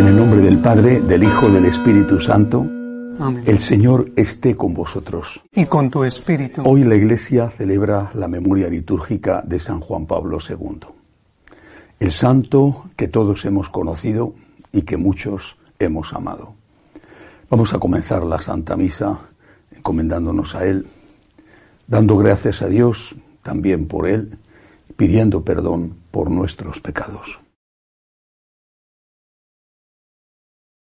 En el nombre del Padre, del Hijo, del Espíritu Santo, Amén. el Señor esté con vosotros. Y con tu espíritu. Hoy la Iglesia celebra la memoria litúrgica de San Juan Pablo II, el santo que todos hemos conocido y que muchos hemos amado. Vamos a comenzar la Santa Misa encomendándonos a Él, dando gracias a Dios también por Él, pidiendo perdón por nuestros pecados.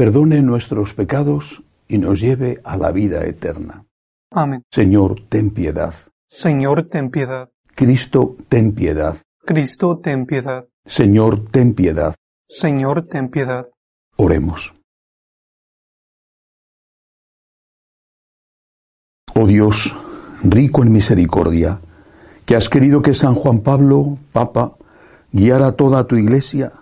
perdone nuestros pecados y nos lleve a la vida eterna. Amén. Señor, ten piedad. Señor, ten piedad. Cristo, ten piedad. Cristo, ten piedad. Señor, ten piedad. Señor, ten piedad. Oremos. Oh Dios, rico en misericordia, que has querido que San Juan Pablo, Papa, guiara toda tu iglesia,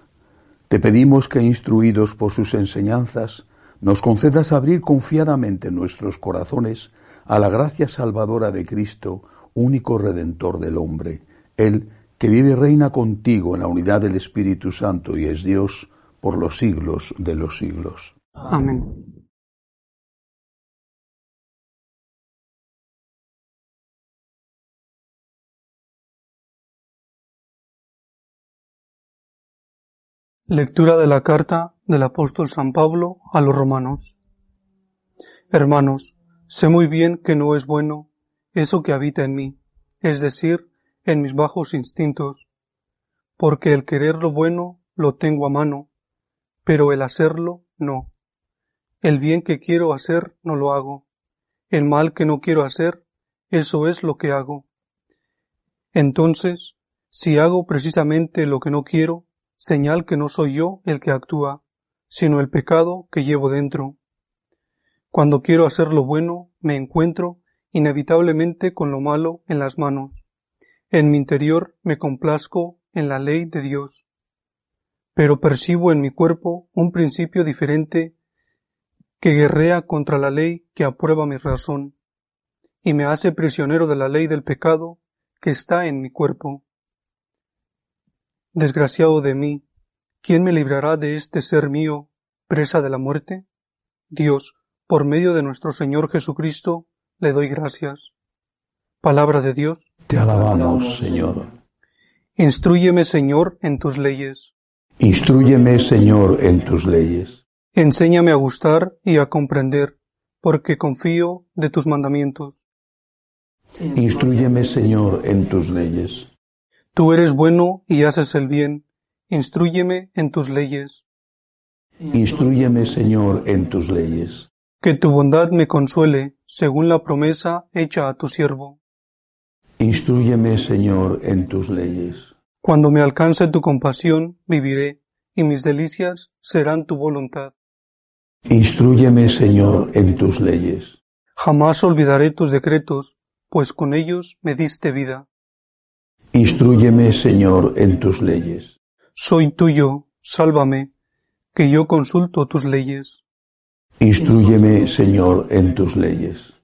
te pedimos que, instruidos por sus enseñanzas, nos concedas abrir confiadamente nuestros corazones a la gracia salvadora de Cristo, único redentor del hombre, Él que vive y reina contigo en la unidad del Espíritu Santo y es Dios por los siglos de los siglos. Amén. Lectura de la carta del apóstol San Pablo a los romanos. Hermanos, sé muy bien que no es bueno eso que habita en mí, es decir, en mis bajos instintos, porque el querer lo bueno lo tengo a mano, pero el hacerlo no. El bien que quiero hacer no lo hago, el mal que no quiero hacer, eso es lo que hago. Entonces, si hago precisamente lo que no quiero, señal que no soy yo el que actúa, sino el pecado que llevo dentro. Cuando quiero hacer lo bueno, me encuentro inevitablemente con lo malo en las manos. En mi interior me complazco en la ley de Dios. Pero percibo en mi cuerpo un principio diferente que guerrea contra la ley que aprueba mi razón, y me hace prisionero de la ley del pecado que está en mi cuerpo. Desgraciado de mí, ¿quién me librará de este ser mío, presa de la muerte? Dios, por medio de nuestro Señor Jesucristo, le doy gracias. Palabra de Dios. Te alabamos, Señor. Instrúyeme, Señor, en tus leyes. Instrúyeme, Señor, en tus leyes. Enséñame a gustar y a comprender, porque confío de tus mandamientos. Instrúyeme, Señor, en tus leyes. Tú eres bueno y haces el bien. Instrúyeme en tus leyes. Instrúyeme, Señor, en tus leyes. Que tu bondad me consuele, según la promesa hecha a tu siervo. Instrúyeme, Señor, en tus leyes. Cuando me alcance tu compasión, viviré, y mis delicias serán tu voluntad. Instrúyeme, Señor, en tus leyes. Jamás olvidaré tus decretos, pues con ellos me diste vida. Instrúyeme, Señor, en tus leyes. Soy tuyo, sálvame, que yo consulto tus leyes. Instrúyeme, Señor, en tus leyes.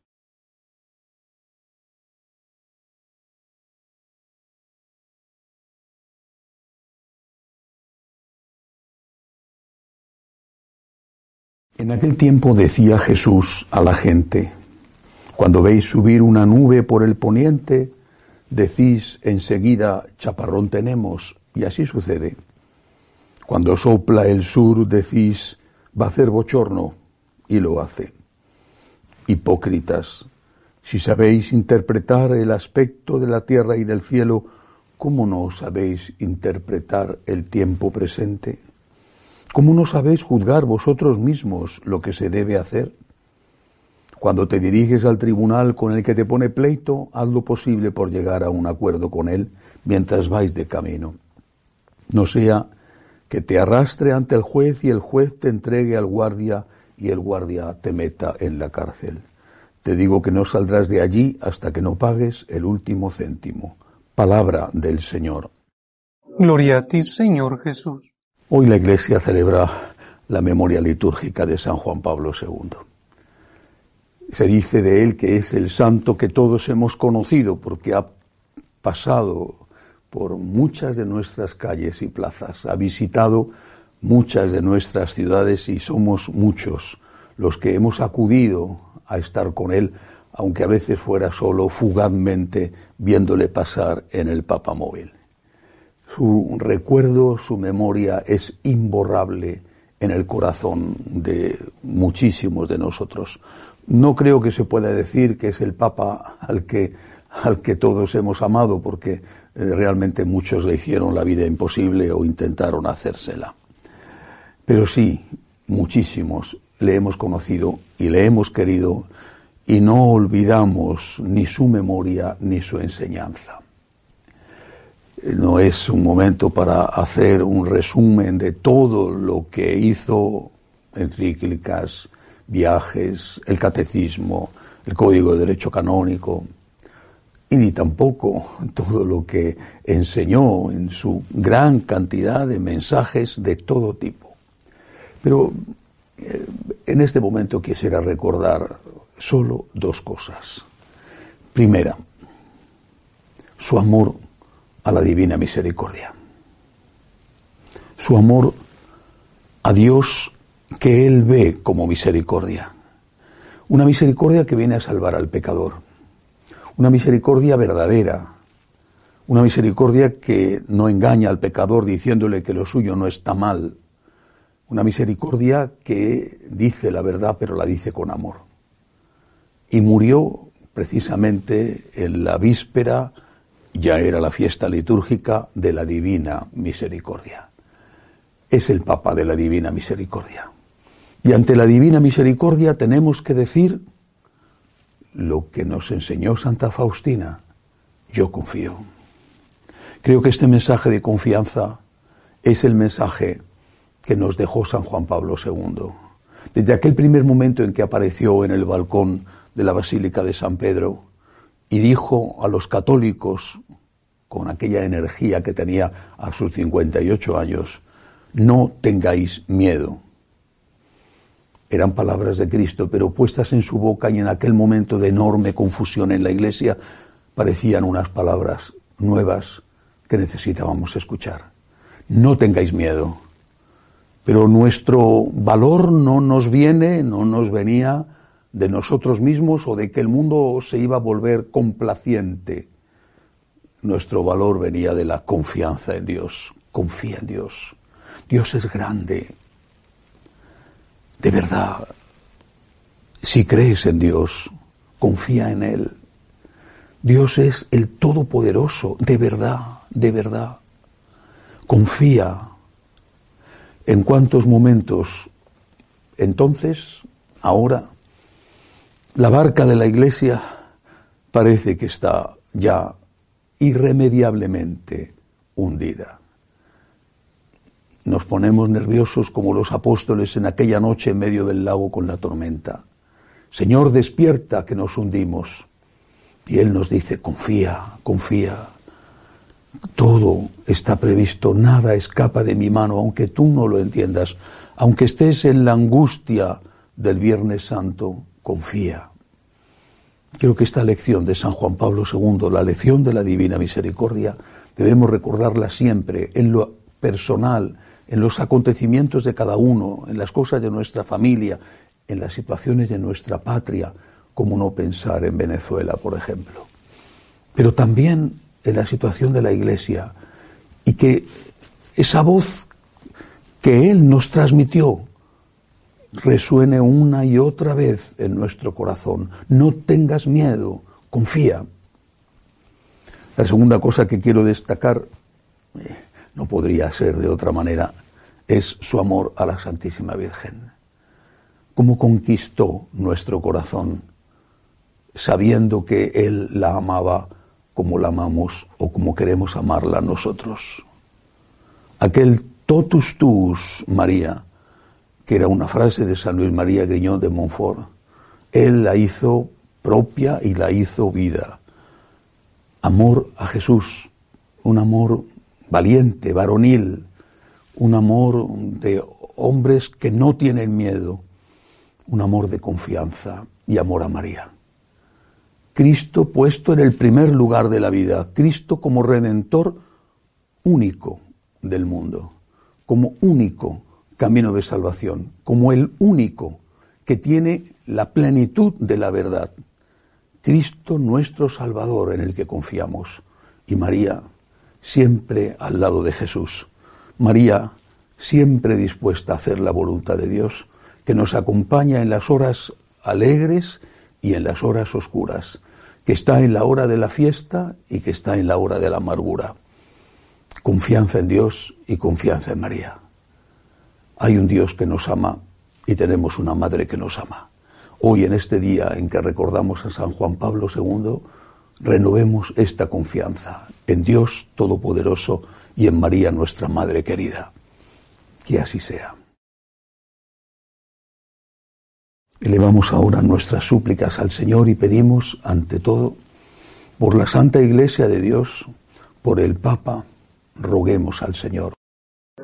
En aquel tiempo decía Jesús a la gente, cuando veis subir una nube por el poniente, decís enseguida, chaparrón tenemos, y así sucede. Cuando sopla el sur, decís, va a hacer bochorno, y lo hace. Hipócritas, si sabéis interpretar el aspecto de la tierra y del cielo, ¿cómo no sabéis interpretar el tiempo presente? ¿Cómo no sabéis juzgar vosotros mismos lo que se debe hacer? Cuando te diriges al tribunal con el que te pone pleito, haz lo posible por llegar a un acuerdo con él mientras vais de camino. No sea que te arrastre ante el juez y el juez te entregue al guardia y el guardia te meta en la cárcel. Te digo que no saldrás de allí hasta que no pagues el último céntimo. Palabra del Señor. Gloria a ti, Señor Jesús. Hoy la Iglesia celebra la memoria litúrgica de San Juan Pablo II. Se dice de él que es el santo que todos hemos conocido porque ha pasado por muchas de nuestras calles y plazas, ha visitado muchas de nuestras ciudades y somos muchos los que hemos acudido a estar con él, aunque a veces fuera solo fugazmente viéndole pasar en el papamóvil. Su recuerdo, su memoria es imborrable en el corazón de muchísimos de nosotros. No creo que se pueda decir que es el Papa al que, al que todos hemos amado, porque eh, realmente muchos le hicieron la vida imposible o intentaron hacérsela. Pero sí, muchísimos le hemos conocido y le hemos querido y no olvidamos ni su memoria ni su enseñanza no es un momento para hacer un resumen de todo lo que hizo encíclicas, viajes, el catecismo, el código de derecho canónico, y ni tampoco todo lo que enseñó en su gran cantidad de mensajes de todo tipo. Pero eh, en este momento quisiera recordar solo dos cosas. Primera, su amor a la divina misericordia. Su amor a Dios que Él ve como misericordia. Una misericordia que viene a salvar al pecador. Una misericordia verdadera. Una misericordia que no engaña al pecador diciéndole que lo suyo no está mal. Una misericordia que dice la verdad pero la dice con amor. Y murió precisamente en la víspera ya era la fiesta litúrgica de la Divina Misericordia. Es el Papa de la Divina Misericordia. Y ante la Divina Misericordia tenemos que decir lo que nos enseñó Santa Faustina. Yo confío. Creo que este mensaje de confianza es el mensaje que nos dejó San Juan Pablo II. Desde aquel primer momento en que apareció en el balcón de la Basílica de San Pedro, y dijo a los católicos, con aquella energía que tenía a sus 58 años, no tengáis miedo. Eran palabras de Cristo, pero puestas en su boca y en aquel momento de enorme confusión en la iglesia, parecían unas palabras nuevas que necesitábamos escuchar. No tengáis miedo. Pero nuestro valor no nos viene, no nos venía de nosotros mismos o de que el mundo se iba a volver complaciente. Nuestro valor venía de la confianza en Dios. Confía en Dios. Dios es grande. De verdad, si crees en Dios, confía en Él. Dios es el Todopoderoso, de verdad, de verdad. Confía. ¿En cuántos momentos? Entonces, ahora, la barca de la Iglesia parece que está ya irremediablemente hundida. Nos ponemos nerviosos como los apóstoles en aquella noche en medio del lago con la tormenta. Señor, despierta que nos hundimos. Y Él nos dice, confía, confía. Todo está previsto, nada escapa de mi mano, aunque tú no lo entiendas, aunque estés en la angustia del Viernes Santo, confía. Creo que esta lección de San Juan Pablo II, la lección de la Divina Misericordia, debemos recordarla siempre en lo personal en los acontecimientos de cada uno, en las cosas de nuestra familia, en las situaciones de nuestra patria, como no pensar en Venezuela, por ejemplo. Pero también en la situación de la Iglesia y que esa voz que Él nos transmitió resuene una y otra vez en nuestro corazón. No tengas miedo, confía. La segunda cosa que quiero destacar, eh, no podría ser de otra manera, es su amor a la Santísima Virgen. Cómo conquistó nuestro corazón, sabiendo que Él la amaba como la amamos o como queremos amarla nosotros. Aquel totus tuus, María, que era una frase de San Luis María Griñón de Montfort, Él la hizo propia y la hizo vida. Amor a Jesús, un amor valiente, varonil, un amor de hombres que no tienen miedo, un amor de confianza y amor a María. Cristo puesto en el primer lugar de la vida, Cristo como redentor único del mundo, como único camino de salvación, como el único que tiene la plenitud de la verdad. Cristo nuestro Salvador en el que confiamos y María siempre al lado de Jesús. María siempre dispuesta a hacer la voluntad de Dios, que nos acompaña en las horas alegres y en las horas oscuras, que está en la hora de la fiesta y que está en la hora de la amargura. Confianza en Dios y confianza en María. Hay un Dios que nos ama y tenemos una madre que nos ama. Hoy, en este día en que recordamos a San Juan Pablo II, renovemos esta confianza en Dios Todopoderoso y en María nuestra Madre querida. Que así sea. Elevamos ahora nuestras súplicas al Señor y pedimos, ante todo, por la Santa Iglesia de Dios, por el Papa, roguemos al Señor.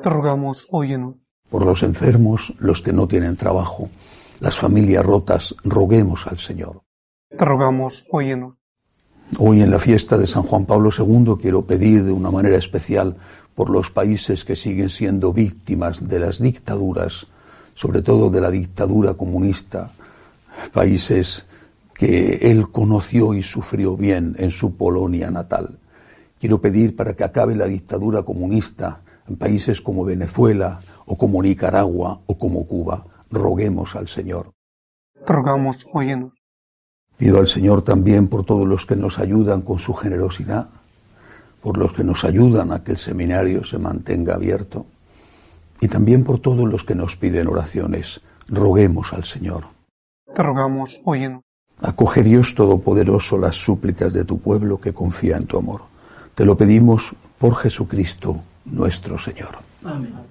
Te rogamos, óyenos. Por los enfermos, los que no tienen trabajo, las familias rotas, roguemos al Señor. Te rogamos, óyenos. Hoy en la fiesta de San Juan Pablo II quiero pedir de una manera especial por los países que siguen siendo víctimas de las dictaduras, sobre todo de la dictadura comunista, países que él conoció y sufrió bien en su Polonia natal. Quiero pedir para que acabe la dictadura comunista en países como Venezuela o como Nicaragua o como Cuba. Roguemos al Señor. Rogamos, óyenos. Pido al Señor también por todos los que nos ayudan con su generosidad, por los que nos ayudan a que el seminario se mantenga abierto y también por todos los que nos piden oraciones. Roguemos al Señor. Te rogamos, óyenos. Acoge Dios Todopoderoso las súplicas de tu pueblo que confía en tu amor. Te lo pedimos por Jesucristo nuestro Señor. Amén.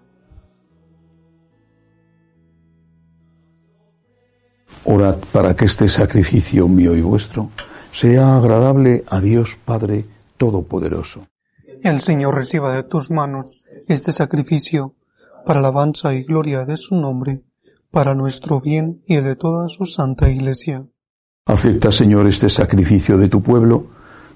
Orad para que este sacrificio mío y vuestro sea agradable a Dios Padre Todopoderoso. El Señor reciba de tus manos este sacrificio para alabanza y gloria de su nombre, para nuestro bien y el de toda su santa Iglesia. Acepta, Señor, este sacrificio de tu pueblo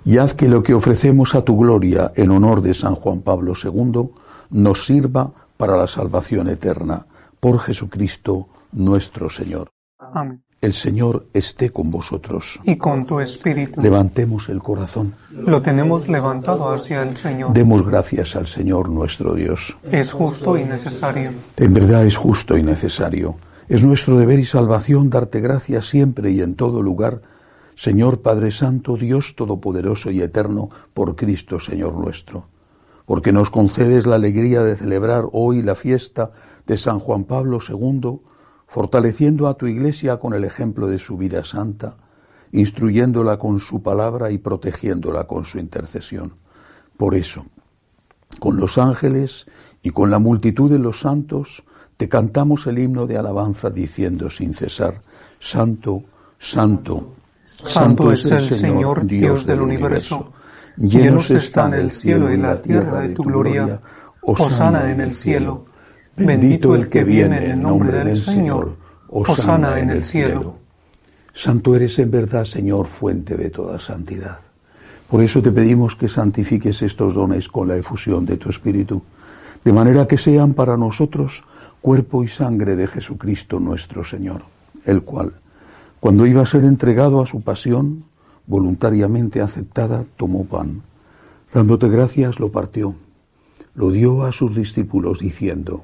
y haz que lo que ofrecemos a tu gloria en honor de San Juan Pablo II nos sirva para la salvación eterna. Por Jesucristo nuestro Señor. Amén. El Señor esté con vosotros. Y con tu espíritu. Levantemos el corazón. Lo tenemos levantado hacia el Señor. Demos gracias al Señor nuestro Dios. Es justo y necesario. En verdad es justo y necesario. Es nuestro deber y salvación darte gracias siempre y en todo lugar, Señor Padre Santo, Dios Todopoderoso y Eterno, por Cristo Señor nuestro. Porque nos concedes la alegría de celebrar hoy la fiesta de San Juan Pablo II, fortaleciendo a tu Iglesia con el ejemplo de su vida santa, instruyéndola con su palabra y protegiéndola con su intercesión. Por eso, con los ángeles y con la multitud de los santos, te cantamos el himno de alabanza diciendo sin cesar, Santo, Santo, Santo es el Señor, Dios del universo. Llenos están el cielo y la tierra de tu gloria. Osana en el cielo. Bendito el que viene en el nombre del Señor. Osana en el cielo. Santo eres en verdad, Señor, fuente de toda santidad. Por eso te pedimos que santifiques estos dones con la efusión de tu Espíritu, de manera que sean para nosotros cuerpo y sangre de Jesucristo nuestro Señor, el cual, cuando iba a ser entregado a su pasión, voluntariamente aceptada, tomó pan. Dándote gracias, lo partió, lo dio a sus discípulos, diciendo,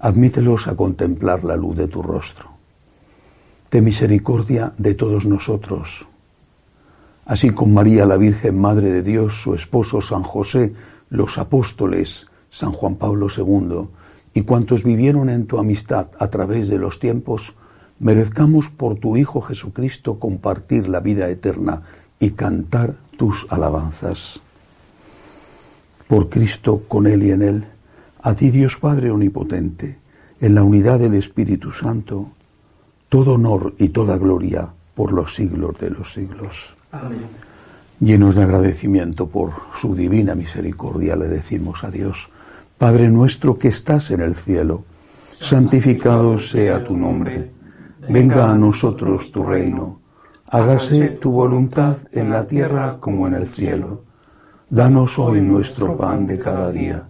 admítelos a contemplar la luz de tu rostro. De misericordia de todos nosotros, así con María la Virgen Madre de Dios, su esposo San José, los apóstoles, San Juan Pablo II, y cuantos vivieron en tu amistad a través de los tiempos, merezcamos por tu Hijo Jesucristo compartir la vida eterna y cantar tus alabanzas. Por Cristo, con Él y en Él, a ti Dios Padre Omnipotente, en la unidad del Espíritu Santo, todo honor y toda gloria por los siglos de los siglos. Amén. Llenos de agradecimiento por su divina misericordia, le decimos a Dios, Padre nuestro que estás en el cielo, santificado sea tu nombre, venga a nosotros tu reino, hágase tu voluntad en la tierra como en el cielo. Danos hoy nuestro pan de cada día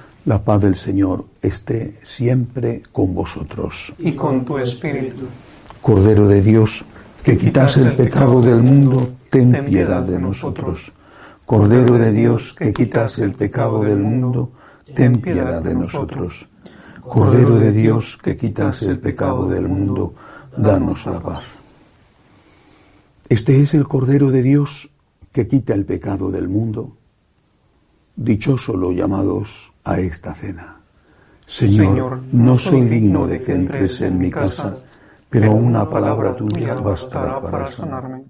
La paz del Señor esté siempre con vosotros. Y con tu espíritu. Cordero de Dios, que quitas el pecado del mundo, ten piedad de nosotros. Cordero de Dios, que quitas el pecado del mundo, ten piedad de nosotros. Cordero de Dios, que quitas el pecado del mundo, danos la paz. Este es el Cordero de Dios que quita el pecado del mundo. Dichoso los llamados a esta cena. Señor, no soy digno de que entres en mi casa, pero una palabra tuya bastará para sanarme.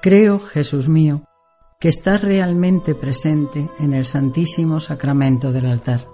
Creo, Jesús mío, que estás realmente presente en el Santísimo Sacramento del altar.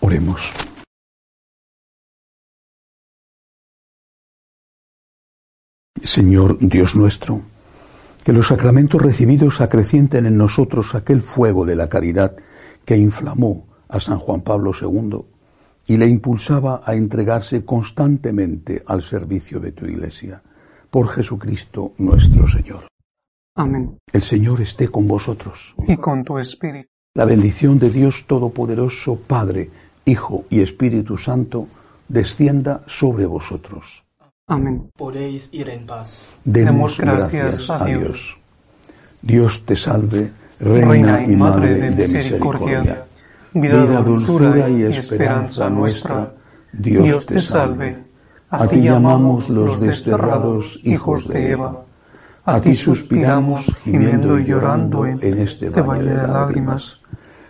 Oremos. Señor Dios nuestro, que los sacramentos recibidos acrecienten en nosotros aquel fuego de la caridad que inflamó a San Juan Pablo II y le impulsaba a entregarse constantemente al servicio de tu Iglesia. Por Jesucristo nuestro Señor. Amén. El Señor esté con vosotros. Y con tu espíritu. La bendición de Dios Todopoderoso, Padre, Hijo y Espíritu Santo, descienda sobre vosotros. Amén. Podéis ir en paz. Demos gracias, a Dios. Dios te salve, Reina, y Madre de, misericordia, vida, dulzura y esperanza nuestra. Dios te salve. A ti llamamos los desterrados hijos de Eva. A ti suspiramos, gimiendo y llorando en este valle de lágrimas.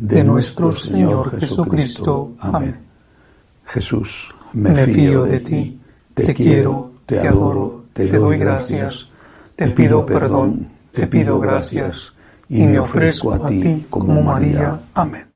de nuestro Señor Jesucristo. Amén. Jesús, me fío de ti, te quiero, te adoro, te doy gracias, te pido perdón, te pido gracias y me ofrezco a ti como María. Amén.